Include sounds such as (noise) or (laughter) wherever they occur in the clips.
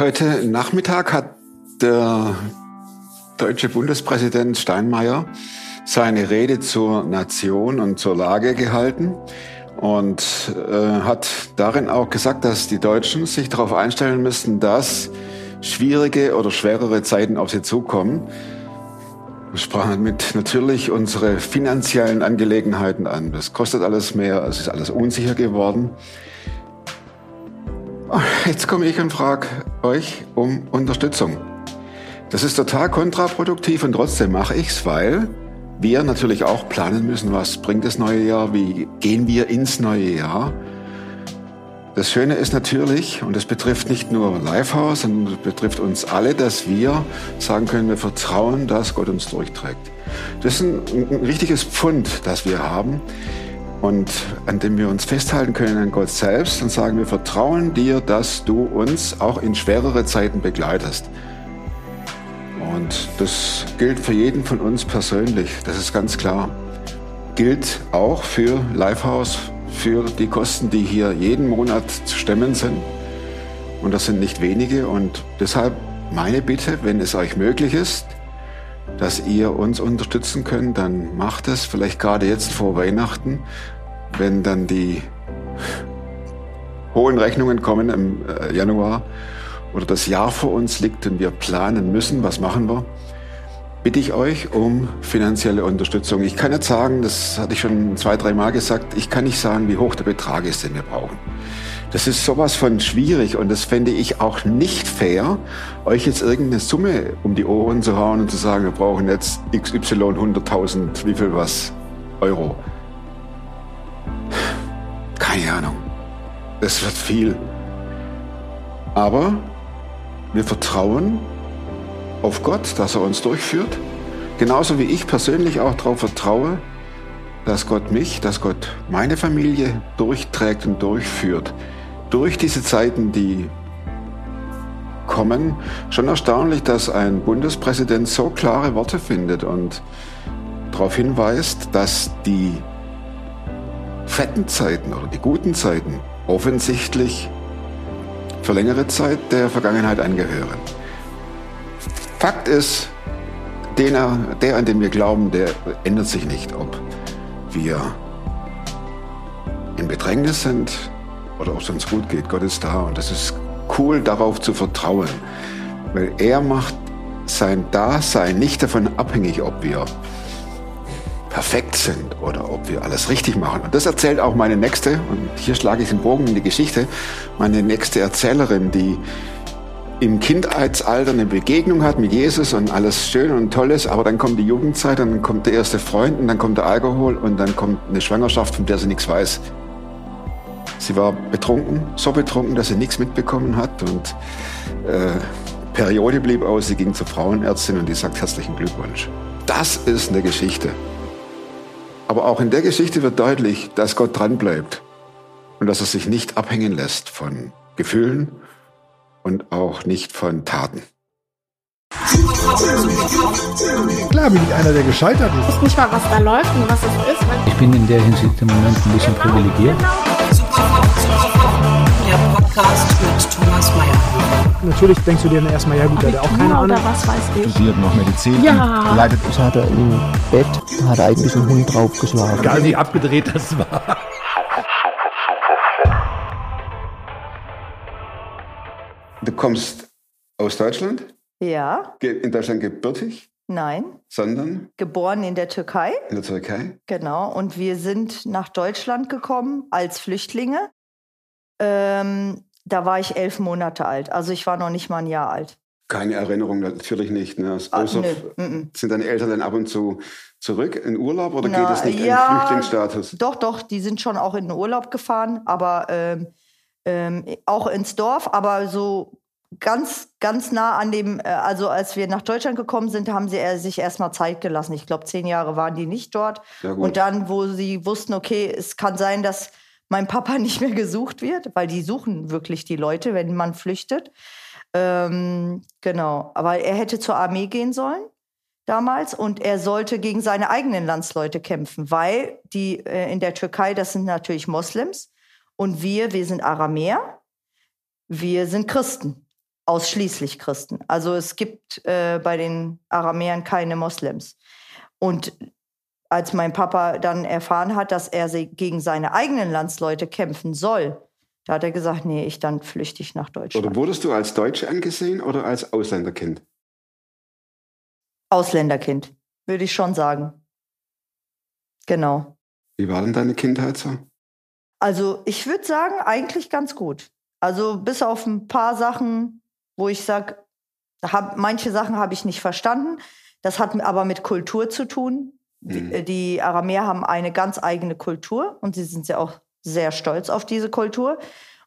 Heute Nachmittag hat der deutsche Bundespräsident Steinmeier seine Rede zur Nation und zur Lage gehalten und äh, hat darin auch gesagt, dass die Deutschen sich darauf einstellen müssen, dass schwierige oder schwerere Zeiten auf sie zukommen. Wir sprachen mit natürlich unsere finanziellen Angelegenheiten an. Das kostet alles mehr, es ist alles unsicher geworden. Jetzt komme ich und frage euch um Unterstützung. Das ist total kontraproduktiv und trotzdem mache ich's, weil wir natürlich auch planen müssen, was bringt das neue Jahr, wie gehen wir ins neue Jahr. Das Schöne ist natürlich, und das betrifft nicht nur Lifehouse, sondern das betrifft uns alle, dass wir sagen können, wir vertrauen, dass Gott uns durchträgt. Das ist ein, ein richtiges Pfund, das wir haben und an dem wir uns festhalten können an Gott selbst und sagen, wir vertrauen dir, dass du uns auch in schwerere Zeiten begleitest. Und das gilt für jeden von uns persönlich, das ist ganz klar. Gilt auch für Lifehouse, für die Kosten, die hier jeden Monat zu stemmen sind. Und das sind nicht wenige. Und deshalb meine Bitte, wenn es euch möglich ist, dass ihr uns unterstützen könnt, dann macht es vielleicht gerade jetzt vor Weihnachten, wenn dann die hohen Rechnungen kommen im äh, Januar oder das Jahr vor uns liegt und wir planen müssen, was machen wir, bitte ich euch um finanzielle Unterstützung. Ich kann jetzt sagen, das hatte ich schon zwei, drei Mal gesagt, ich kann nicht sagen, wie hoch der Betrag ist, den wir brauchen. Das ist sowas von schwierig und das fände ich auch nicht fair, euch jetzt irgendeine Summe um die Ohren zu hauen und zu sagen, wir brauchen jetzt XY 100.000, wie viel was, Euro. Keine Ahnung. Es wird viel. Aber wir vertrauen auf Gott, dass er uns durchführt. Genauso wie ich persönlich auch darauf vertraue, dass Gott mich, dass Gott meine Familie durchträgt und durchführt. Durch diese Zeiten, die kommen, schon erstaunlich, dass ein Bundespräsident so klare Worte findet und darauf hinweist, dass die fetten Zeiten oder die guten Zeiten offensichtlich für längere Zeit der Vergangenheit angehören. Fakt ist, der, der, an den wir glauben, der ändert sich nicht, ob wir in Bedrängnis sind oder ob es uns gut geht. Gott ist da und es ist cool, darauf zu vertrauen, weil er macht sein Dasein nicht davon abhängig, ob wir perfekt sind oder ob wir alles richtig machen. Und das erzählt auch meine nächste, und hier schlage ich den Bogen in die Geschichte, meine nächste Erzählerin, die im Kindheitsalter eine Begegnung hat mit Jesus und alles schön und toll ist, aber dann kommt die Jugendzeit, dann kommt der erste Freund und dann kommt der Alkohol und dann kommt eine Schwangerschaft, von der sie nichts weiß. Sie war betrunken, so betrunken, dass sie nichts mitbekommen hat und äh, Periode blieb aus, sie ging zur Frauenärztin und die sagt herzlichen Glückwunsch. Das ist eine Geschichte. Aber auch in der Geschichte wird deutlich, dass Gott dranbleibt und dass er sich nicht abhängen lässt von Gefühlen und auch nicht von Taten. Klar bin ich einer, der gescheitert ist. Ich weiß nicht mal, was da läuft und was es ist. Ich bin in der Hinsicht im Moment ein bisschen privilegiert. Der Podcast mit Thomas Mayer. Natürlich denkst du dir dann erstmal, ja gut, der hat auch keine Ahnung. Oder was weiß ich. studiert noch Medizin. Ja. Leidet Das hat er im Bett, hat er eigentlich einen Hund draufgeschlagen. Egal wie abgedreht das war. Du kommst aus Deutschland, Ja, in Deutschland gebürtig, nein. sondern Geboren in der Türkei, in der Türkei. genau. Und wir sind nach Deutschland gekommen als Flüchtlinge. Ähm, da war ich elf Monate alt. Also ich war noch nicht mal ein Jahr alt. Keine Erinnerung, natürlich nicht. Ne? Ah, nö, sind deine Eltern dann ab und zu zurück in Urlaub oder Na, geht es nicht ja, in Flüchtlingsstatus? Doch, doch, die sind schon auch in den Urlaub gefahren, aber ähm, ähm, auch ins Dorf, aber so ganz, ganz nah an dem, äh, also als wir nach Deutschland gekommen sind, haben sie äh, sich erstmal Zeit gelassen. Ich glaube, zehn Jahre waren die nicht dort. Und dann, wo sie wussten, okay, es kann sein, dass mein Papa (laughs) nicht mehr gesucht wird, weil die suchen wirklich die Leute, wenn man flüchtet. Ähm, genau. Aber er hätte zur Armee gehen sollen damals und er sollte gegen seine eigenen Landsleute kämpfen, weil die äh, in der Türkei, das sind natürlich Moslems und wir, wir sind Aramäer, wir sind Christen ausschließlich Christen. Also es gibt äh, bei den Aramäern keine Moslems. Und als mein Papa dann erfahren hat, dass er gegen seine eigenen Landsleute kämpfen soll, da hat er gesagt, nee, ich dann flüchte ich nach Deutschland. Oder wurdest du als Deutsch angesehen oder als Ausländerkind? Ausländerkind, würde ich schon sagen. Genau. Wie war denn deine Kindheit so? Also ich würde sagen, eigentlich ganz gut. Also bis auf ein paar Sachen, wo ich sage, manche Sachen habe ich nicht verstanden. Das hat aber mit Kultur zu tun. Die, Mhm. äh, die Aramäer haben eine ganz eigene Kultur und sie sind ja auch sehr stolz auf diese Kultur.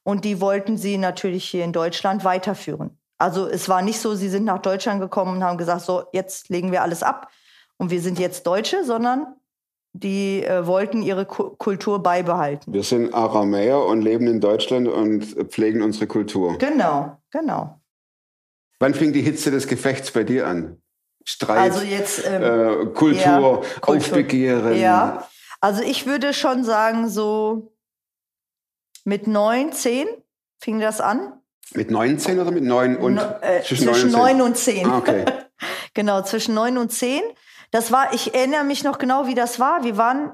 Und die wollten sie natürlich hier in Deutschland weiterführen. Also es war nicht so, sie sind nach Deutschland gekommen und haben gesagt, so jetzt legen wir alles ab und wir sind jetzt Deutsche, sondern die äh, wollten ihre Ku Kultur beibehalten. Wir sind Aramäer und leben in Deutschland und pflegen unsere Kultur. Genau, genau. Wann fing die Hitze des Gefechts bei dir an? Streit, Also jetzt ähm, äh, Kultur, ja, Kultur. Aufbegehren. Ja, also ich würde schon sagen, so mit neun, zehn fing das an. Mit 19 oder mit 9 und No, äh, zwischen, zwischen 9 neun und zehn. Ah, okay. (laughs) genau, zwischen neun und zehn. Das war, ich erinnere mich noch genau, wie das war. Wir waren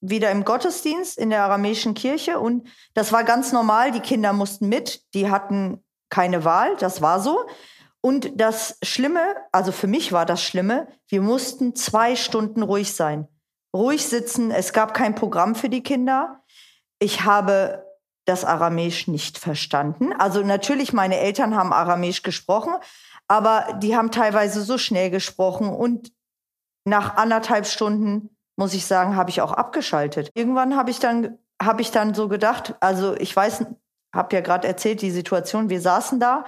wieder im Gottesdienst in der aramäischen Kirche und das war ganz normal. Die Kinder mussten mit, die hatten keine Wahl, das war so. Und das Schlimme, also für mich war das Schlimme, wir mussten zwei Stunden ruhig sein. Ruhig sitzen, es gab kein Programm für die Kinder. Ich habe das Aramäisch nicht verstanden. Also natürlich, meine Eltern haben Aramäisch gesprochen, aber die haben teilweise so schnell gesprochen und nach anderthalb Stunden, muss ich sagen, habe ich auch abgeschaltet. Irgendwann habe ich dann, ich dann so gedacht, also ich weiß, habe ja gerade erzählt, die Situation, wir saßen da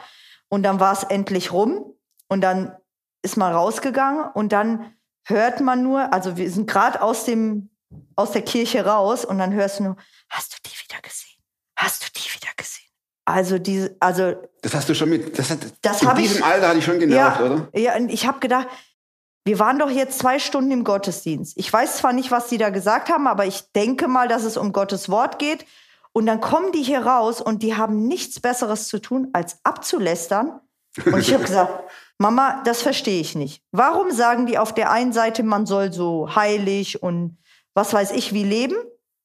und dann war es endlich rum und dann ist man rausgegangen und dann hört man nur, also wir sind gerade aus dem, aus der Kirche raus und dann hörst du nur, hast du die wieder gesehen? Hast du die wieder gesehen? Also diese, also Das hast du schon mit. Das hat, Das in hab ich- diesem Alter hatte ich schon genervt, ja, oder? Ja, und ich habe gedacht, wir waren doch jetzt zwei Stunden im Gottesdienst. Ich weiß zwar nicht, was die da gesagt haben, aber ich denke mal, dass es um Gottes Wort geht. Und dann kommen die hier raus und die haben nichts Besseres zu tun, als abzulästern. Und ich habe gesagt, (laughs) Mama, das verstehe ich nicht. Warum sagen die auf der einen Seite, man soll so heilig und was weiß ich wie leben?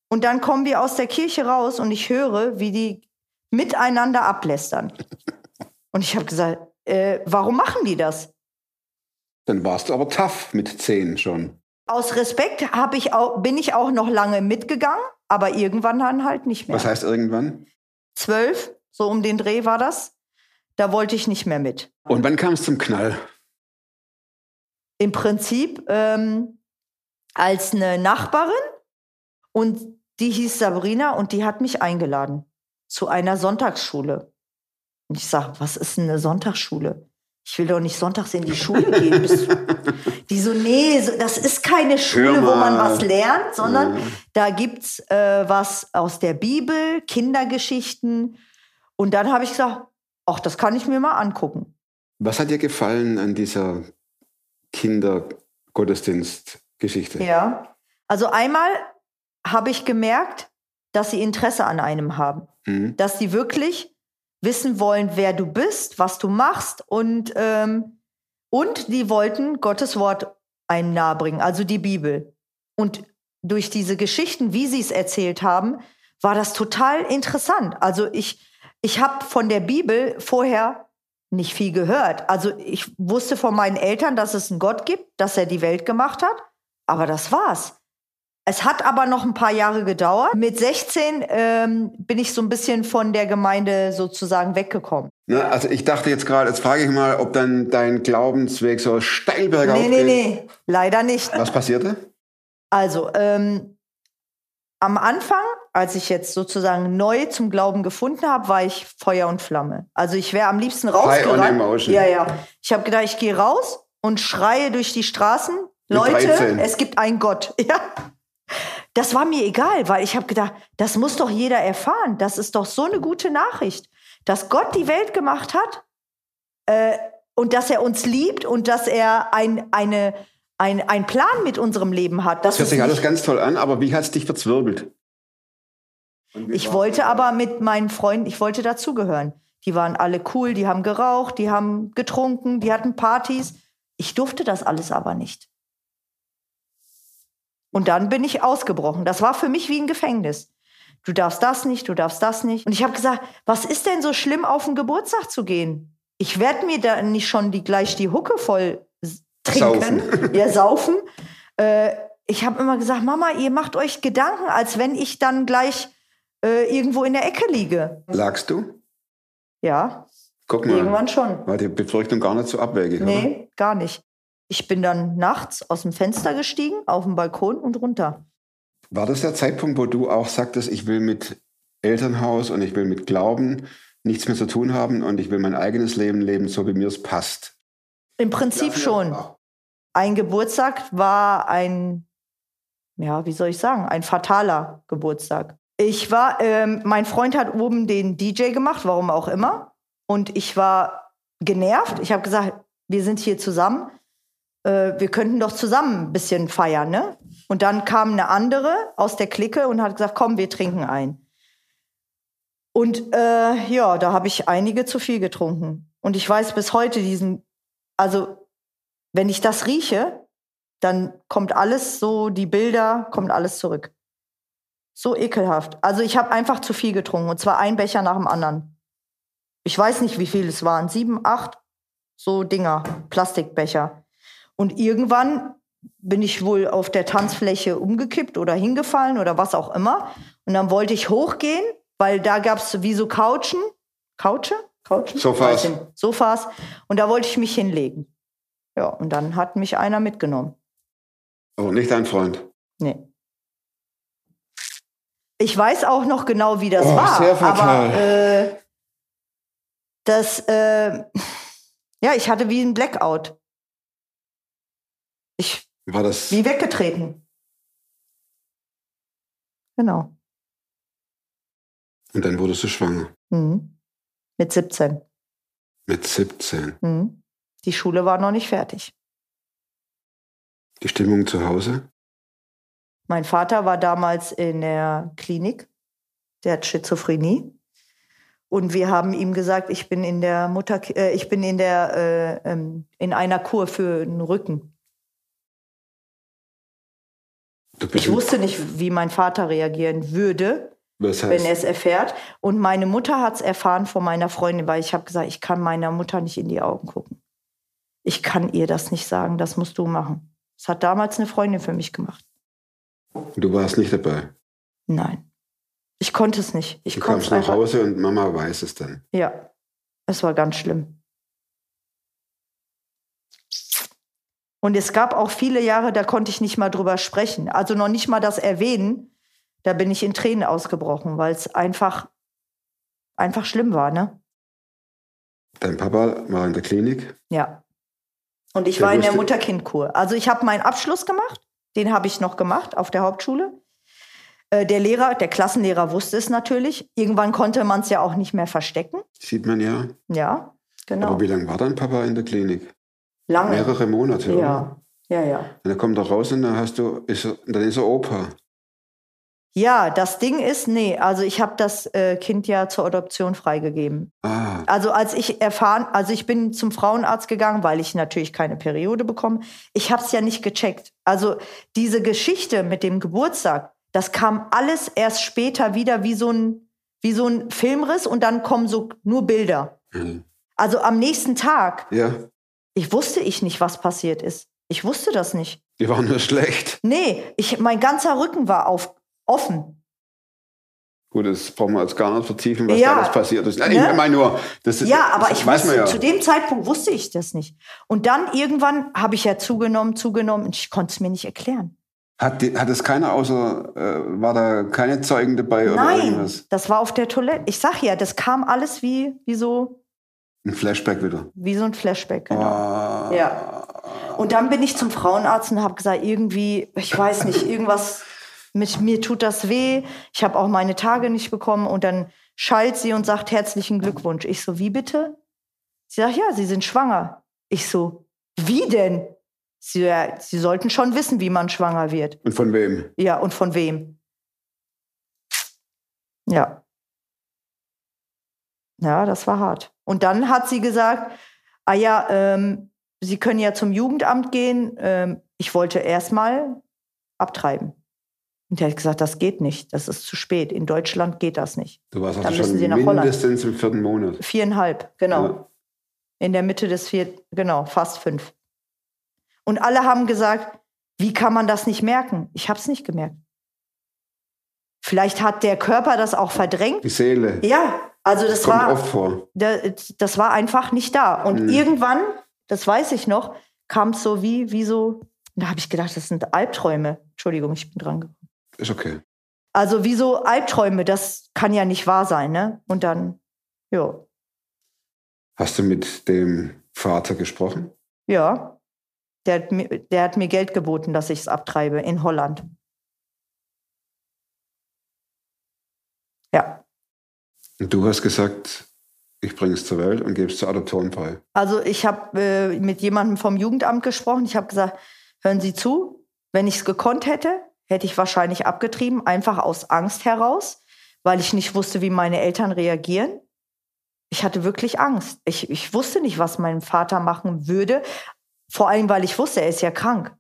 Und dann kommen wir aus der Kirche raus und ich höre, wie die miteinander ablästern. Und ich habe gesagt, äh, warum machen die das? Dann warst du aber tough mit 10 schon. Aus Respekt ich auch, bin ich auch noch lange mitgegangen, aber irgendwann dann halt nicht mehr. Was heißt irgendwann? Zwölf, so um den Dreh war das. Da wollte ich nicht mehr mit. Und wann kam es zum Knall? Im Prinzip ähm, als eine Nachbarin und die hieß Sabrina und die hat mich eingeladen zu einer Sonntagsschule. Und ich sage, was ist denn eine Sonntagsschule? Ich will doch nicht sonntags in die Schule gehen. (laughs) Bist Die so, nee, so- das ist keine Schule, wo man was lernt, sondern da gibt's äh, was aus der Bibel, Kindergeschichten. Und dann habe ich gesagt, ach, das kann ich mir mal angucken. Was hat dir gefallen an dieser Kindergottesdienstgeschichte? Ja. Also einmal habe ich gemerkt, dass sie Interesse an einem haben. Mhm. Dass sie wirklich wissen wollen, wer du bist, was du machst und, ähm, und die wollten Gottes Wort einem nahebringen, also die Bibel. Und durch diese Geschichten, wie sie es erzählt haben, war das total interessant. Also ich, ich habe von der Bibel vorher nicht viel gehört. Also ich wusste von meinen Eltern, dass es einen Gott gibt, dass er die Welt gemacht hat, aber das war's. Es hat aber noch ein paar Jahre gedauert. Mit 16 ähm, bin ich so ein bisschen von der Gemeinde sozusagen weggekommen. Ne, also ich dachte jetzt gerade, jetzt frage ich mal, ob dann dein Glaubensweg so steil bergauf Nee, nee, nee, leider nicht. Was passierte? Also, ähm, am Anfang, als ich jetzt sozusagen neu zum Glauben gefunden habe, war ich Feuer und Flamme. Also ich wäre am liebsten rausgerannt. Ja, ja. Ich habe gedacht, ich gehe raus und schreie durch die Straßen. Mit Leute, 13. es gibt einen Gott. (laughs) Ja. Das war mir egal, weil ich habe gedacht, das muss doch jeder erfahren. Das ist doch so eine gute Nachricht, dass Gott die Welt gemacht hat äh, und dass er uns liebt und dass er ein, eine, ein, ein Plan mit unserem Leben hat. Das Das hört sich alles ganz toll an, aber wie hat es dich verzwirbelt? Ich wollte aber mit meinen Freunden, ich wollte dazugehören. Die waren alle cool, die haben geraucht, die haben getrunken, die hatten Partys. Ich durfte das alles aber nicht. Und dann bin ich ausgebrochen. Das war für mich wie ein Gefängnis. Du darfst das nicht, du darfst das nicht. Und ich habe gesagt, was ist denn so schlimm, auf den Geburtstag zu gehen? Ich werde mir da nicht schon die, gleich die Hucke voll trinken, Saufen. (laughs) ja, saufen. Äh, ich habe immer gesagt, Mama, ihr macht euch Gedanken, als wenn ich dann gleich äh, irgendwo in der Ecke liege. Lagst du? Ja, Guck mal. irgendwann schon. War die Befürchtung gar nicht so abwegig, oder? Nee, gar nicht. Ich bin dann nachts aus dem Fenster gestiegen, auf den Balkon und runter. War das der Zeitpunkt, wo du auch sagtest, ich will mit Elternhaus und ich will mit Glauben nichts mehr zu tun haben und ich will mein eigenes Leben leben, so wie mir es passt? Im Prinzip schon. Ein Geburtstag war ein, ja, wie soll ich sagen, ein fataler Geburtstag. Ich war, ähm, mein Freund hat oben den DJ gemacht, warum auch immer. Und ich war genervt. Ich habe gesagt, wir sind hier zusammen. Äh, wir könnten doch zusammen ein bisschen feiern, ne? Und dann kam eine andere aus der Clique und hat gesagt, komm, wir trinken ein. Und äh, ja, da habe ich einige zu viel getrunken. Und ich weiß bis heute diesen, also wenn ich das rieche, dann kommt alles so, die Bilder, kommt alles zurück. So ekelhaft. Also ich habe einfach zu viel getrunken und zwar ein Becher nach dem anderen. Ich weiß nicht, wie viel es waren. Sieben, acht, so Dinger, Plastikbecher. Und irgendwann bin ich wohl auf der Tanzfläche umgekippt oder hingefallen oder was auch immer. Und dann wollte ich hochgehen, weil da gab es wie so Couchen. Couche? Couchen? Sofas. Sofas. Und da wollte ich mich hinlegen. Ja, und dann hat mich einer mitgenommen. Oh, nicht dein Freund. Nee. Ich weiß auch noch genau, wie das Oh, war. sehr fatal. Aber äh, das, äh, (laughs) ja, ich hatte wie ein Blackout. Ich War das wie weggetreten. Genau. und dann wurdest du schwanger Mhm. Mit 17. mit 17. Mhm. Die Schule war noch nicht fertig. Die Stimmung zu Hause? Mein Vater war damals in der Klinik. Der hat Schizophrenie. Und wir haben ihm gesagt, ich bin in der Mutter, äh, ich bin in der äh, ähm, in einer Kur für den Rücken. Ich wusste nicht, wie mein Vater reagieren würde, wenn heißt, er es erfährt. Und meine Mutter hat es erfahren von meiner Freundin, weil ich habe gesagt, ich kann meiner Mutter nicht in die Augen gucken. Ich kann ihr das nicht sagen, das musst du machen. Das hat damals eine Freundin für mich gemacht. du warst nicht dabei. Nein. Ich konnte es nicht. Ich Du kamst nach. Hause und Mama weiß es dann. Ja, es war ganz schlimm. Und es gab auch viele Jahre, da konnte ich nicht mal drüber sprechen. Also noch nicht mal das erwähnen. Da bin ich in Tränen ausgebrochen, weil es einfach, einfach schlimm war, ne? Dein Papa war in der Klinik. Ja. Und ich Der war in der Mutterkindkur. Also ich habe meinen Abschluss gemacht. Den habe ich noch gemacht auf der Hauptschule. Äh, Der Lehrer, der Klassenlehrer wusste es natürlich. Irgendwann konnte man es ja auch nicht mehr verstecken. Sieht man ja. Ja, genau. Aber wie lange war dein Papa in der Klinik? Lange. Mehrere Monate, oder? Ja, ja, ja. Und dann kommt er raus und dann hast du, ist er, dann ist er Opa. Ja, das Ding ist, nee, also ich habe das äh, Kind ja zur Adoption freigegeben. Ah, Also als ich erfahren, also ich bin zum Frauenarzt gegangen, weil ich natürlich keine Periode bekomme. Ich habe es ja nicht gecheckt. Also diese Geschichte mit dem Geburtstag, das kam alles erst später wieder wie so ein wie so ein Filmriss und dann kommen so nur Bilder. mhm. Also am nächsten Tag, ja, ich wusste ich nicht, was passiert ist. Ich wusste das nicht. die waren nur schlecht. Nee, ich, mein ganzer Rücken war auf, offen. Gut, das brauchen wir jetzt gar nicht vertiefen, was Ja, da alles passiert ist. Nein, ne? Ich meine nur, das ist, Ja, aber das ich wusste, ja. zu dem Zeitpunkt wusste ich das nicht. Und dann irgendwann habe ich ja zugenommen, zugenommen und ich konnte es mir nicht erklären. Hat, die, hat es keiner außer, äh, war da keine Zeugen dabei oder Nein, irgendwas? das war auf der Toilette. Ich sag ja, das kam alles wie, wie, so, Ein Flashback wieder. wie so ein Flashback. Genau. Ah. Ja. Und dann bin ich zum Frauenarzt und habe gesagt, irgendwie, ich weiß nicht, (laughs) irgendwas mit mir tut das weh. Ich habe auch meine Tage nicht bekommen. Und dann schallt sie und sagt herzlichen Glückwunsch. Ich so, wie bitte? Sie sagt, ja, Sie sind schwanger. Ich so, wie denn? Sie, ja, sie sollten schon wissen, wie man schwanger wird. Und von wem? Ja, und von wem? Ja. Ja, das war hart. Und dann hat sie gesagt, ah ja, ähm, Sie können ja zum Jugendamt gehen. Ähm, ich wollte erstmal abtreiben. Und er hat gesagt, das geht nicht, das ist zu spät. In Deutschland geht das nicht. Du warst Dann also müssen schon Sie nach Holland. mindestens im vierten Monat. Viereinhalb, genau. Ja. In der Mitte des vierten, genau, fast fünf. Und alle haben gesagt, wie kann man das nicht merken? Ich habe es nicht gemerkt. Vielleicht hat der Körper das auch verdrängt. Die Seele Ja, also das kommt war, oft vor. da- das war einfach nicht da. Und Mhm. irgendwann, das weiß ich noch, kam es so wie, wie so, da habe ich gedacht, das sind Albträume. Entschuldigung, ich bin dran. gekommen. Ist okay. Also wie so Albträume, das kann ja nicht wahr sein, ne? Und dann, ja, Hast du mit dem Vater gesprochen? ja, der hat mir, der hat mir Geld geboten, dass ich es abtreibe in Holland. Ja, Und du hast gesagt, ich bringe es zur Welt und gebe es zur Adoption frei. also ich habe äh, mit jemandem vom Jugendamt gesprochen. Ich habe gesagt, hören Sie zu, wenn ich es gekonnt hätte, hätte ich wahrscheinlich abgetrieben, einfach aus Angst heraus, weil ich nicht wusste, wie meine Eltern reagieren. Ich hatte wirklich Angst. Ich, ich wusste nicht, was mein Vater machen würde. Vor allem, weil ich wusste, er ist ja krank.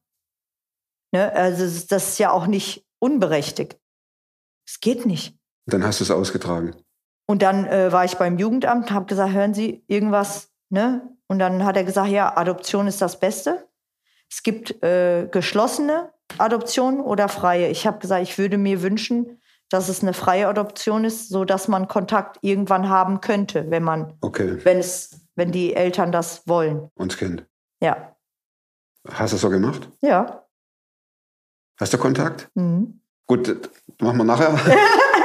Ne? Also das ist ja auch nicht unberechtigt. Es geht nicht. Dann hast du es ausgetragen. Und dann äh, war ich beim Jugendamt, habe gesagt, hören Sie irgendwas, ne? Und dann hat er gesagt, ja, Adoption ist das Beste. Es gibt äh, geschlossene Adoption oder freie. Ich habe gesagt, ich würde mir wünschen, dass es eine freie Adoption ist, so dass man Kontakt irgendwann haben könnte, wenn man, Okay. wenn es, wenn die Eltern das wollen. Und das Kind. Ja, Hast du es so gemacht? ja. Hast du Kontakt? Mhm. Gut, das machen wir nachher. (laughs)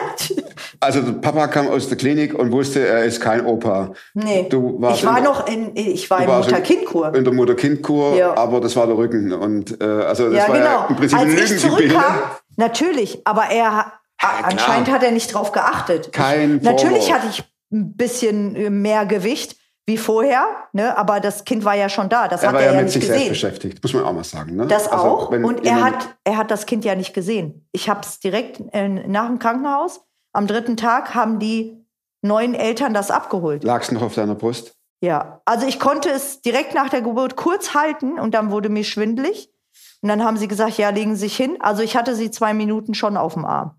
also Papa kam aus der Klinik und wusste, er ist kein Opa. Nee, Du warst ich war in- noch in, ich war in Mutter-Kind-Kur. In der Mutter-Kind-Kur, Ja. aber das war der Rücken. Und äh, also das Ja, war ja genau. im Prinzip Als ich zurückkam, natürlich, aber er klar. anscheinend hat er nicht drauf geachtet. Kein ich, natürlich hatte ich ein bisschen äh, mehr Gewicht wie vorher, ne? aber das Kind war ja schon da. Das Er hat war er ja ja mit nicht sich selbst gesehen. beschäftigt, muss man auch mal sagen. Ne? Das Also, auch. Und er hat, er hat das Kind ja nicht gesehen. Ich habe es direkt äh, nach dem Krankenhaus. Am dritten Tag haben die neuen Eltern das abgeholt. Lag es noch auf deiner Brust? Ja, also ich konnte es direkt nach der Geburt kurz halten und dann wurde mir schwindelig. Und dann haben sie gesagt, ja, legen Sie sich hin. Also ich hatte sie zwei Minuten schon auf dem Arm.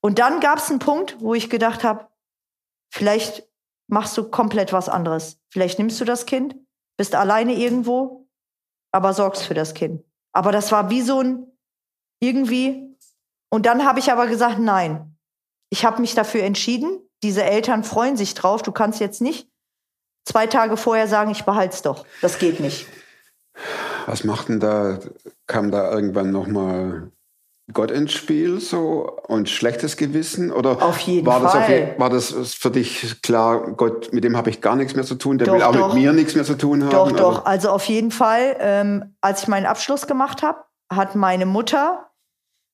Und dann gab es einen Punkt, wo ich gedacht habe, vielleicht machst du komplett was anderes. Vielleicht nimmst du das Kind, bist alleine irgendwo, aber sorgst für das Kind. Aber das war wie so ein irgendwie. Und dann habe ich aber gesagt, nein. Ich habe mich dafür entschieden. Diese Eltern freuen sich drauf. Du kannst jetzt nicht zwei Tage vorher sagen, ich behalte es doch. Das geht nicht. Was macht denn da? Kam da irgendwann nochmal Gott ins Spiel so und schlechtes Gewissen? Oder Auf jeden war Das auf Fall. je, war das für dich klar, Gott, mit dem habe ich gar nichts mehr zu tun, der Doch, will auch doch. mit mir nichts mehr zu tun haben? Doch, doch. Oder? Also auf jeden Fall, ähm, als ich meinen Abschluss gemacht habe, hat meine Mutter,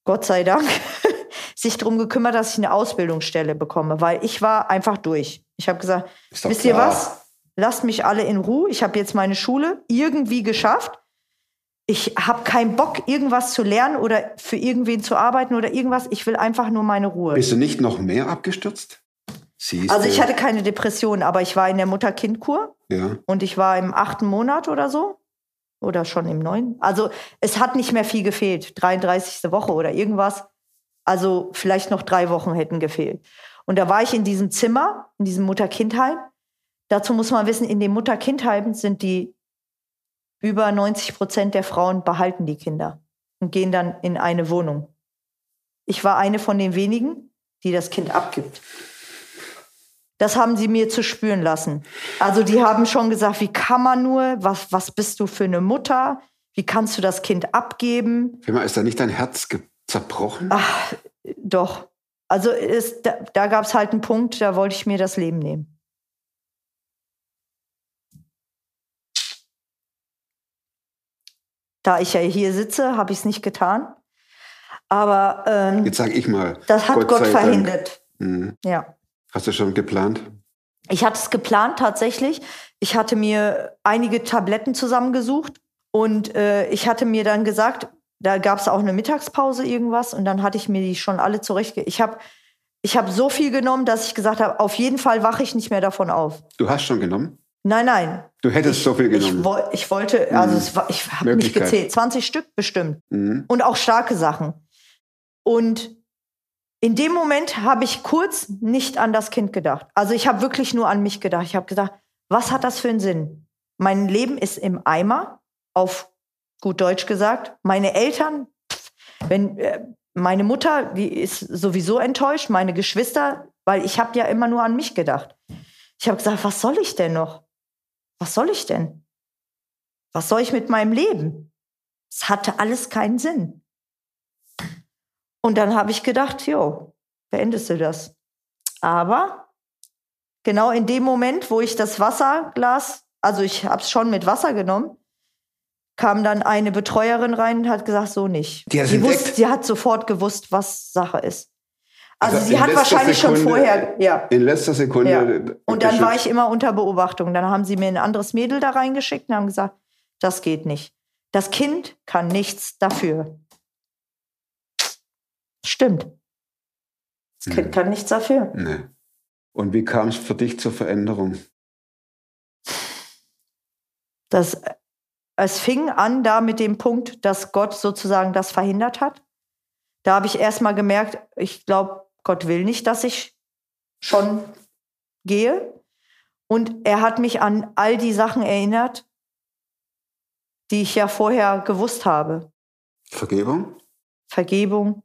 Gott sei Dank, (laughs) sich darum gekümmert, dass ich eine Ausbildungsstelle bekomme, weil ich war einfach durch. Ich habe gesagt, wisst ihr klar. was? Lasst mich alle in Ruhe. Ich habe jetzt meine Schule irgendwie geschafft. Ich habe keinen Bock, irgendwas zu lernen oder für irgendwen zu arbeiten oder irgendwas. Ich will einfach nur meine Ruhe. Bist du nicht noch mehr abgestürzt? Siehst Also ich hatte keine Depression, aber ich war in der Mutter-Kind-Kur Ja. und ich war im achten Monat oder so. Oder schon im neunten. Also es hat nicht mehr viel gefehlt. 33. Woche oder irgendwas. Also vielleicht noch drei Wochen hätten gefehlt. Und da war ich in diesem Zimmer, in diesem Mutter-Kind-Heim. Dazu muss man wissen, in dem Mutter-Kind-Heim sind die über 90 Prozent der Frauen behalten die Kinder und gehen dann in eine Wohnung. Ich war eine von den wenigen, die das Kind abgibt. Das haben sie mir zu spüren lassen. Also die haben schon gesagt, wie kann man nur, was, was bist du für eine Mutter? Wie kannst du das Kind abgeben? Firma, ist da nicht dein Herz zerbrochen? Ach, doch. Also es, da, da gab es halt einen Punkt, da wollte ich mir das Leben nehmen. Da ich ja hier sitze, habe ich es nicht getan. Aber ähm, Jetzt sage ich mal. das hat Gott, Dank. verhindert. Mhm. Ja. Hast du schon geplant? Ich hatte es geplant tatsächlich. Ich hatte mir einige Tabletten zusammengesucht und äh, ich hatte mir dann gesagt, da gab es auch eine Mittagspause irgendwas und dann hatte ich mir die schon alle zurecht. Ich habe ich habe so viel genommen, dass ich gesagt habe, auf jeden Fall wache ich nicht mehr davon auf. Du hast schon genommen? Nein, nein. Du hättest so viel Ich, genommen. woll, ich wollte, also es war, ich habe nicht Möglichkeit. gezählt, 20 Stück bestimmt. Mhm. Und auch starke Sachen. Und in dem Moment habe ich kurz nicht an das Kind gedacht. Also ich habe wirklich nur an mich gedacht. Ich habe gedacht, was hat das für einen Sinn? Mein Leben ist im Eimer, auf gut Deutsch gesagt. Meine Eltern, wenn äh, meine Mutter, die ist sowieso enttäuscht, meine Geschwister, weil ich habe ja immer nur an mich gedacht. Ich habe gesagt, was soll ich denn noch? Was soll ich denn? Was soll ich mit meinem Leben? Es hatte alles keinen Sinn. Und dann habe ich gedacht, jo, beendest du das. Aber genau in dem Moment, wo ich das Wasserglas, also ich habe es schon mit Wasser genommen, kam dann eine Betreuerin rein und hat gesagt, so nicht. Die hat entdeckt? wusste, sie hat sofort gewusst, was Sache ist. Also, Also sie hat wahrscheinlich schon Sekunde- vorher, ja. In letzter Sekunde. Ja. Und dann war ich immer unter Beobachtung. Dann haben sie mir ein anderes Mädel da reingeschickt und haben gesagt, das geht nicht. Das Kind kann nichts dafür. Stimmt. Das Kind Mhm. kann nichts dafür. Nee. Und wie kam es für dich zur Veränderung? Das, es fing an da mit dem Punkt, dass Gott sozusagen das verhindert hat. Da habe ich erst mal gemerkt, ich glaube, Gott will nicht, dass ich schon gehe. Und er hat mich an all die Sachen erinnert, die ich ja vorher gewusst habe. Vergebung? Vergebung.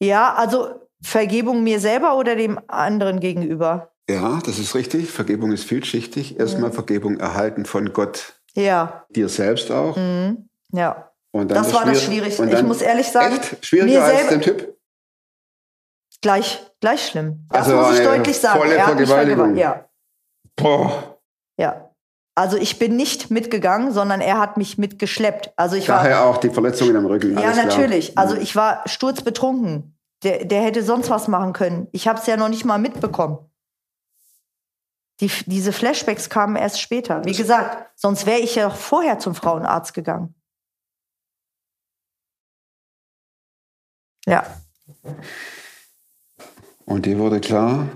Ja, also Vergebung mir selber oder dem anderen gegenüber. Ja, das ist richtig. Vergebung ist vielschichtig. Erstmal Vergebung erhalten von Gott, Ja, dir selbst auch. mhm. ja. Und dann Das war das Schwier- Schwierigste. und Ich muss ehrlich sagen, echt schwieriger als den Typ. Gleich, gleich schlimm. Das Also muss ich deutlich sagen. volle mich Vergewaltigung. Ja, Boah. ja. Also ich bin nicht mitgegangen, sondern er hat mich mitgeschleppt. Also ich war Daher auch die Verletzungen am Rücken. Ja, alles klar. natürlich. Also Mhm. ich war sturzbetrunken. Der, der hätte sonst was machen können. Ich habe es ja noch nicht mal mitbekommen. Die, diese Flashbacks kamen erst später. Wie gesagt, sonst wäre ich ja auch vorher zum Frauenarzt gegangen. Ja, Und dir wurde klar,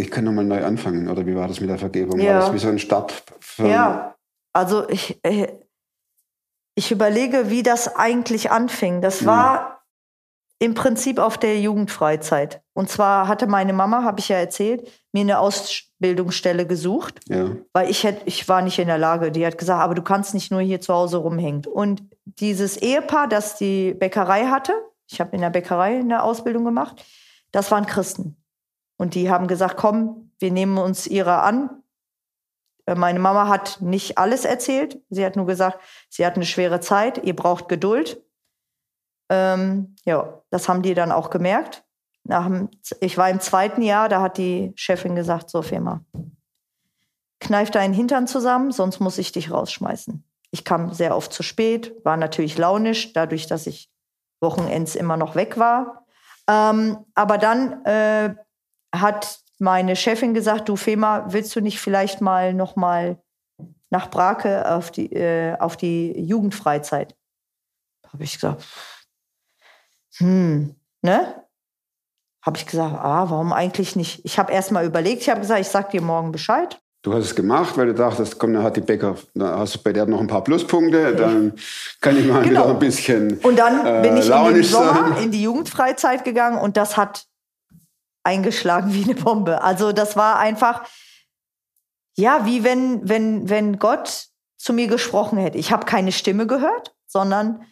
ich kann nochmal neu anfangen. Oder wie war das mit der Vergebung? Ja. War das wie so ein Start? Ja. Also ich, äh, ich überlege, wie das eigentlich anfing. Das Mhm. war im Prinzip auf der Jugendfreizeit. Und zwar hatte meine Mama, habe ich ja erzählt, mir eine Ausbildungsstelle gesucht. Ja. weil ich hätte, ich war nicht in der Lage. Die hat gesagt, aber du kannst nicht nur hier zu Hause rumhängen. Und dieses Ehepaar, das die Bäckerei hatte, ich habe in der Bäckerei eine Ausbildung gemacht, das waren Christen. Und die haben gesagt, komm, wir nehmen uns ihrer an. Äh, Meine Mama hat nicht alles erzählt. Sie hat nur gesagt, sie hat eine schwere Zeit, ihr braucht Geduld. Ähm, ja, das haben die dann auch gemerkt. Dem, ich war im zweiten Jahr, da hat die Chefin gesagt, so Firma, kneif deinen Hintern zusammen, sonst muss ich dich rausschmeißen. Ich kam sehr oft zu spät, war natürlich launisch, dadurch, dass ich Wochenends immer noch weg war. Ähm, aber dann äh, hat meine Chefin gesagt, du Fema, willst du nicht vielleicht mal noch mal nach Brake auf die, äh, auf die Jugendfreizeit? Habe ich gesagt, hm, ne? Habe ich gesagt, ah, warum eigentlich nicht? Ich habe erst mal überlegt, ich habe gesagt, ich sag dir morgen Bescheid. Du hast es gemacht, weil du dachtest, komm, dann hat die Bäcker, dann hast du bei der noch ein paar Pluspunkte, dann kann ich mal Genau. wieder ein bisschen. Und dann äh, bin ich in den launisch Sommer in die Jugendfreizeit gegangen und das hat eingeschlagen wie eine Bombe. Also das war einfach, ja, wie wenn, wenn, wenn Gott zu mir gesprochen hätte. Ich habe keine Stimme gehört, sondern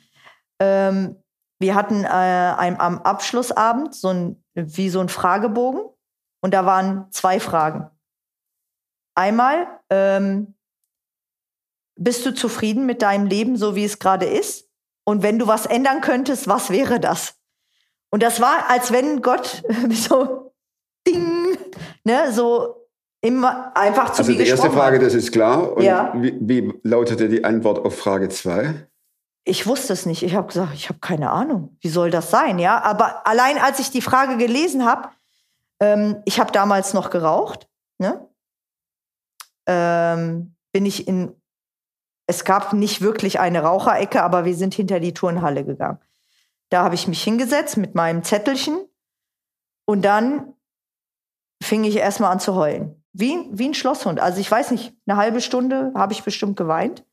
ähm, wir hatten äh, ein, am Abschlussabend so ein, wie so ein Fragebogen und da waren zwei Fragen. Einmal, ähm, bist du zufrieden mit deinem Leben, so wie es gerade ist? Und wenn du was ändern könntest, was wäre das? Und das war, als wenn Gott (laughs) so ding, ne, so immer einfach zu Also die erste Frage, hat. das ist klar. Und Ja. wie, wie lautete die Antwort auf Frage 2? Ich wusste es nicht. Ich habe gesagt, ich habe keine Ahnung. Wie soll das sein? Ja, aber allein als ich die Frage gelesen habe, ähm, ich habe damals noch geraucht, ne? ähm, bin ich in, es gab nicht wirklich eine Raucherecke, aber wir sind hinter die Turnhalle gegangen. Da habe ich mich hingesetzt mit meinem Zettelchen Und dann fing ich erstmal an zu heulen. Wie, wie ein Schlosshund. Also ich weiß nicht, eine halbe Stunde habe ich bestimmt geweint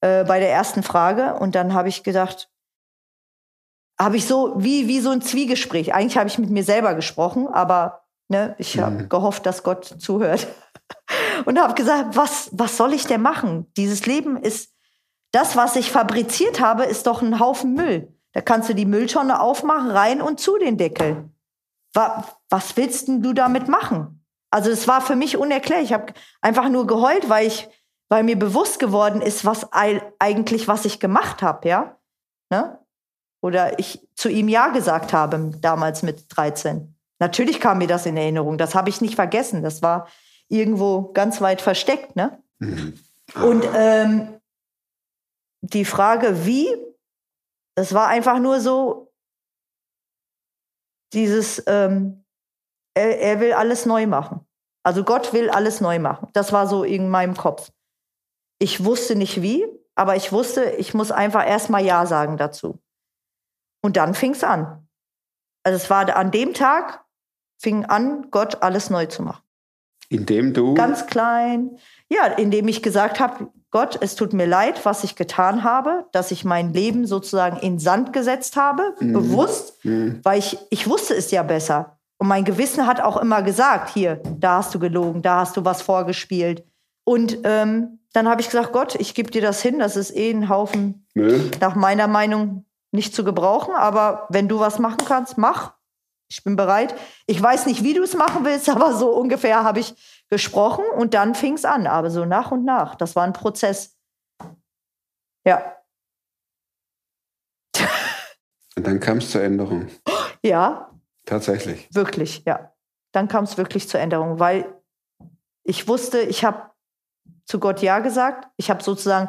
äh, bei der ersten Frage. Und dann habe ich gedacht, habe ich so wie, wie so ein Zwiegespräch. Eigentlich habe ich mit mir selber gesprochen, aber ne, ich habe Mhm. gehofft, dass Gott zuhört. (laughs) Und habe gesagt, was, was soll ich denn machen? Dieses Leben ist, das, was ich fabriziert habe, ist doch ein Haufen Müll. Da kannst du die Mülltonne aufmachen, rein und zu den Deckel. Wa was willst denn du damit machen? Also es war für mich unerklärlich. Ich habe einfach nur geheult, weil ich, weil mir bewusst geworden ist, was ei- eigentlich was ich gemacht habe, ja. Ne? Oder ich zu ihm ja gesagt habe damals mit 13. Natürlich kam mir das in Erinnerung. Das habe ich nicht vergessen. Das war irgendwo ganz weit versteckt, ne? Mhm. Und ähm, die Frage, wie, das war einfach nur so dieses, ähm, er, er will alles neu machen. Also Gott will alles neu machen. Das war so in meinem Kopf. Ich wusste nicht wie, aber ich wusste, ich muss einfach erstmal Ja sagen dazu. Und dann fing es an. Also es war an dem Tag, fing an, Gott alles neu zu machen. Indem du. Ganz klein. Ja, indem ich gesagt habe, Gott, es tut mir leid, was ich getan habe, dass ich mein Leben sozusagen in Sand gesetzt habe, bewusst, Mhm. weil ich, ich wusste es ja besser. Und mein Gewissen hat auch immer gesagt, hier, da hast du gelogen, da hast du was vorgespielt. Und ähm, dann habe ich gesagt, Gott, ich gebe dir das hin, das ist eh ein Haufen, Müll. nach meiner Meinung, nicht zu gebrauchen. Aber wenn du was machen kannst, mach. Ich bin bereit. Ich weiß nicht, wie du es machen willst, (laughs) aber so ungefähr habe ich gesprochen und dann fing es an. Aber so nach und nach. Das war ein Prozess. Ja. (laughs) Und dann kam es zur Änderung. Ja, Tatsächlich. Wirklich, ja. Dann kam es wirklich zur Änderung, weil ich wusste, ich habe zu Gott Ja gesagt. Ich habe sozusagen,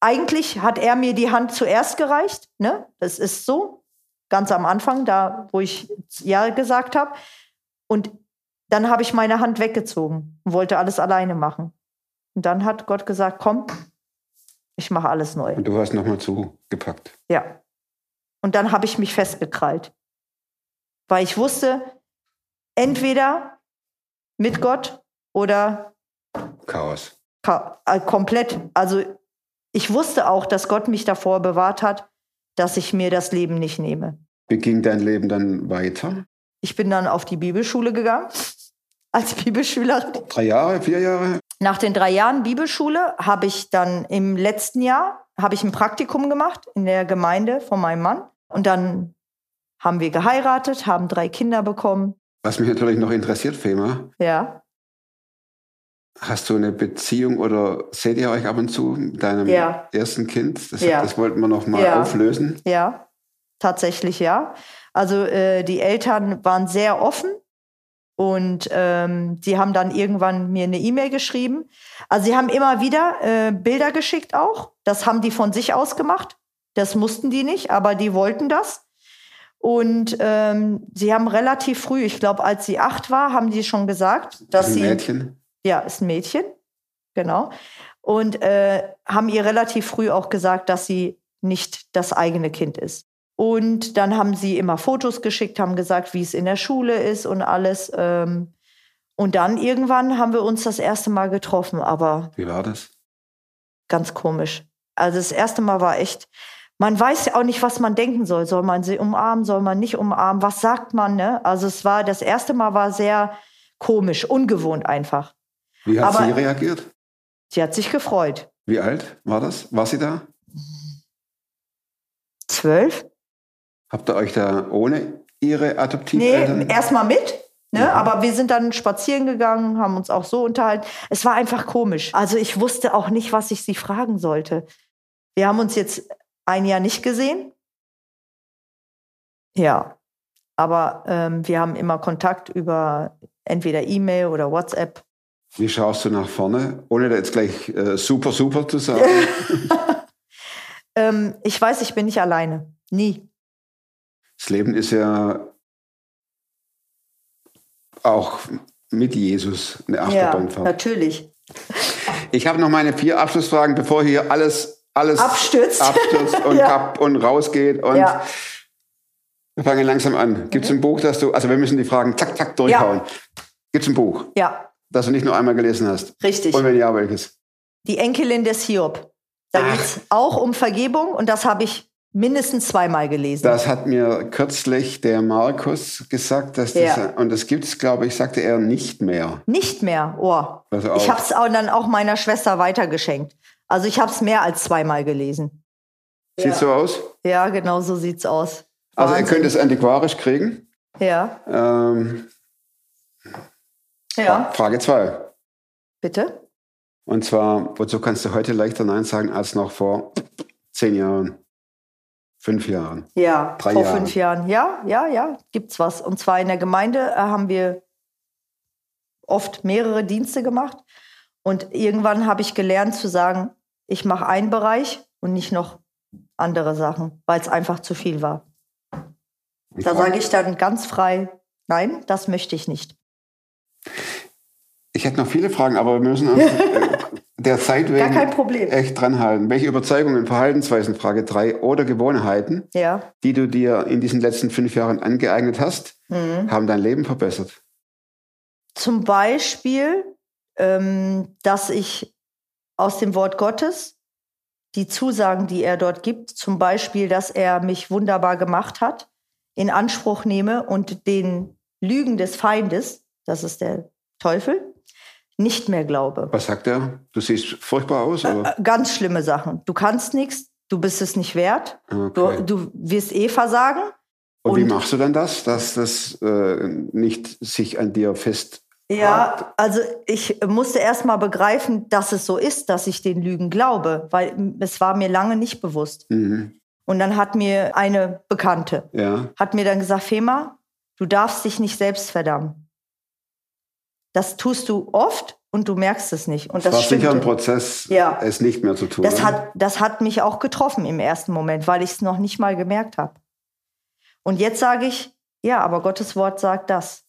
eigentlich hat er mir die Hand zuerst gereicht. Ne? Das ist so. Ganz am Anfang, da wo ich Ja gesagt habe. Und dann habe ich meine Hand weggezogen und wollte alles alleine machen. Und dann hat Gott gesagt, komm, ich mache alles neu. Und du hast nochmal zugepackt. Ja. Und dann habe ich mich festgekrallt. Weil ich wusste, entweder mit Gott oder Chaos. ka- äh, komplett. Also ich wusste auch, dass Gott mich davor bewahrt hat, dass ich mir das Leben nicht nehme. Wie ging dein Leben dann weiter? Ich bin dann auf die Bibelschule gegangen (laughs) als Bibelschülerin. Drei Jahre, vier Jahre? Nach den drei Jahren Bibelschule habe ich dann im letzten Jahr habe ich ein Praktikum gemacht in der Gemeinde von meinem Mann und dann haben wir geheiratet, haben drei Kinder bekommen. Was mich natürlich noch interessiert, Fema, Ja, hast du eine Beziehung oder seht ihr euch ab und zu mit deinem Ja. ersten Kind? Das, Ja. das wollten wir noch mal Ja. auflösen. ja, tatsächlich ja. Also äh, die Eltern waren sehr offen und ähm, die haben dann irgendwann mir eine E-Mail geschrieben. Also sie haben immer wieder äh, Bilder geschickt auch. Das haben die von sich aus gemacht. Das mussten die nicht, aber die wollten das. Und ähm, sie haben relativ früh, ich glaube, als sie acht war, haben die schon gesagt, dass Ein sie Mädchen. Ja, ist ein Mädchen, genau. Und äh, haben ihr relativ früh auch gesagt, dass sie nicht das eigene Kind ist. Und dann haben sie immer Fotos geschickt, haben gesagt, wie es in der Schule ist und alles. Ähm, und dann irgendwann haben wir uns das erste Mal getroffen, aber Wie war das? ganz komisch. Also das erste Mal war echt, man weiß ja auch nicht, was man denken soll. Soll man sie umarmen, soll man nicht umarmen? Was sagt man? Ne? Also es war, das erste Mal war sehr komisch, ungewohnt einfach. Wie hat Aber- sie reagiert? Sie hat sich gefreut. Wie alt war das? War sie da? Zwölf? Habt ihr euch da ohne ihre Nee, Adoptiveltern? erstmal mit. Ne? Ja. Aber wir sind dann spazieren gegangen, haben uns auch so unterhalten. Es war einfach komisch. Also ich wusste auch nicht, was ich sie fragen sollte. Wir haben uns jetzt ein Jahr nicht gesehen. Ja, aber ähm, wir haben immer Kontakt über entweder E-Mail oder WhatsApp. Wie schaust du nach vorne? Ohne da jetzt gleich äh, super, super zu sagen. (laughs) Ähm, ich weiß, ich bin nicht alleine. Nie. Das Leben ist ja auch mit Jesus eine Ja, Achterbahnfahrt. natürlich. Ich habe noch meine vier Abschlussfragen, bevor hier alles, alles Abstürzt. abstürzt (laughs) und, Ja. und rausgeht. Und Ja. Wir fangen langsam an. Gibt es ein Buch, das du, also wir müssen die Fragen zack, zack durchhauen. Gibt es ein Buch, Ja, das du nicht nur einmal gelesen hast? richtig. Und wenn ja, welches? Die Enkelin des Hiob. Da geht es auch um Vergebung und das habe ich mindestens zweimal gelesen. Das hat mir kürzlich der Markus gesagt, dass das, Ja. und das gibt es, glaube ich, sagte er nicht mehr. Nicht mehr. Oh. Auf. Ich habe es dann auch meiner Schwester weitergeschenkt. Also ich habe es mehr als zweimal gelesen. Sieht so aus? Ja, genau so sieht's aus. Also ihr Wahnsinn. könnt es antiquarisch kriegen. Ja, Ähm, ja. Frage 2. Bitte? Und zwar, wozu kannst du heute leichter Nein sagen als noch vor zehn Jahren, fünf Jahren? Ja, Drei vor Jahren. fünf Jahren. Ja, ja, ja, gibt's was. Und zwar in der Gemeinde äh, haben wir oft mehrere Dienste gemacht. Und irgendwann habe ich gelernt zu sagen, ich mache einen Bereich und nicht noch andere Sachen, weil es einfach zu viel war. Und Da sage ich dann ganz frei, nein, das möchte ich nicht. Ich hätte noch viele Fragen, aber wir müssen uns (laughs) der Zeit wegen kein Problem. echt dranhalten. Welche Überzeugungen, Verhaltensweisen, Frage 3, oder Gewohnheiten, Ja. die du dir in diesen letzten fünf Jahren angeeignet hast, Mhm. haben dein Leben verbessert? Zum Beispiel, ähm, dass ich aus dem Wort Gottes die Zusagen, die er dort gibt, zum Beispiel, dass er mich wunderbar gemacht hat, in Anspruch nehme und den Lügen des Feindes, das ist der Teufel, nicht mehr glaube. Was sagt er? Du siehst furchtbar aus? Oder? Ganz schlimme Sachen. Du kannst nichts, du bist es nicht wert, du, Okay. du wirst eh versagen. Und wie und- machst du dann das, dass das äh, nicht sich an dir fest Ja, also ich musste erst mal begreifen, dass es so ist, dass ich den Lügen glaube, weil es war mir lange nicht bewusst. Mhm. Und dann hat mir eine Bekannte, Ja. hat mir dann gesagt, Fema, du darfst dich nicht selbst verdammen. Das tust du oft und du merkst es nicht. Und Es das war sicher ein. Prozess, Ja. es nicht mehr zu tun. Das oder? hat, das hat mich auch getroffen im ersten Moment, weil ich es noch nicht mal gemerkt habe. Und jetzt sage ich, ja, aber Gottes Wort sagt das.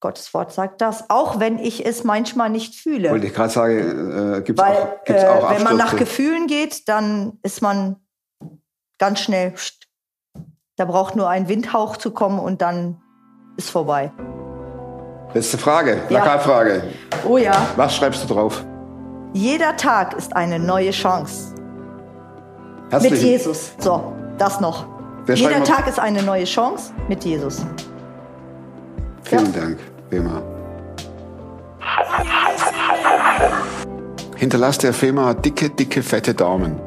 Gottes Wort sagt das. Auch wenn ich es manchmal nicht fühle. Wollte ich gerade sagen, äh, gibt es auch, gibt's äh, auch wenn man nach? Gefühlen geht, dann ist man ganz schnell. Da braucht nur ein Windhauch zu kommen und dann ist vorbei. Letzte Frage, Ja. Plakatfrage. Oh ja. Was schreibst du drauf? Jeder Tag ist eine neue Chance. Mit Herzlichen- Jesus. So, das noch. Wer Jeder Tag ist eine neue Chance mit Jesus. Vielen Dank, Fema. Hinterlasst der Fema dicke, dicke, fette Daumen.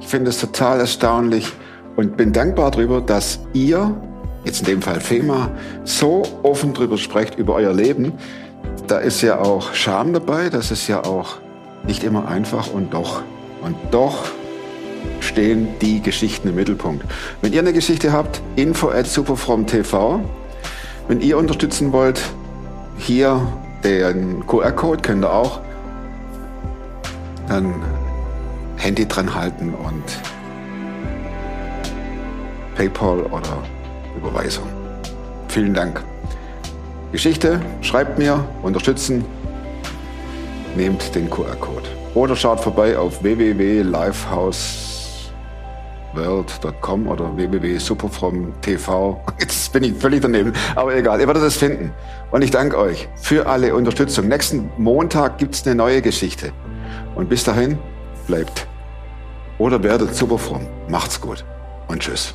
Ich finde es total erstaunlich und bin dankbar darüber, dass ihr, jetzt in dem Fall Fema, so offen drüber sprecht über euer Leben. Da ist ja auch Scham dabei, das ist ja auch nicht immer einfach und doch. Und doch stehen die Geschichten im Mittelpunkt. Wenn ihr eine Geschichte habt, info at superfromtv. Wenn ihr unterstützen wollt, hier den QR-Code könnt ihr auch dann Handy dran halten und PayPal oder Überweisung. Vielen Dank. Geschichte, schreibt mir, unterstützen, nehmt den QR-Code. Oder schaut vorbei auf www.lifehouse.world.com oder www.superfromtv. (laughs) Jetzt bin ich völlig daneben, aber egal, ihr werdet es finden. Und ich danke euch für alle Unterstützung. Nächsten Montag gibt's eine neue Geschichte. Und bis dahin, bleibt oder werdet superfromm. Macht's gut und tschüss.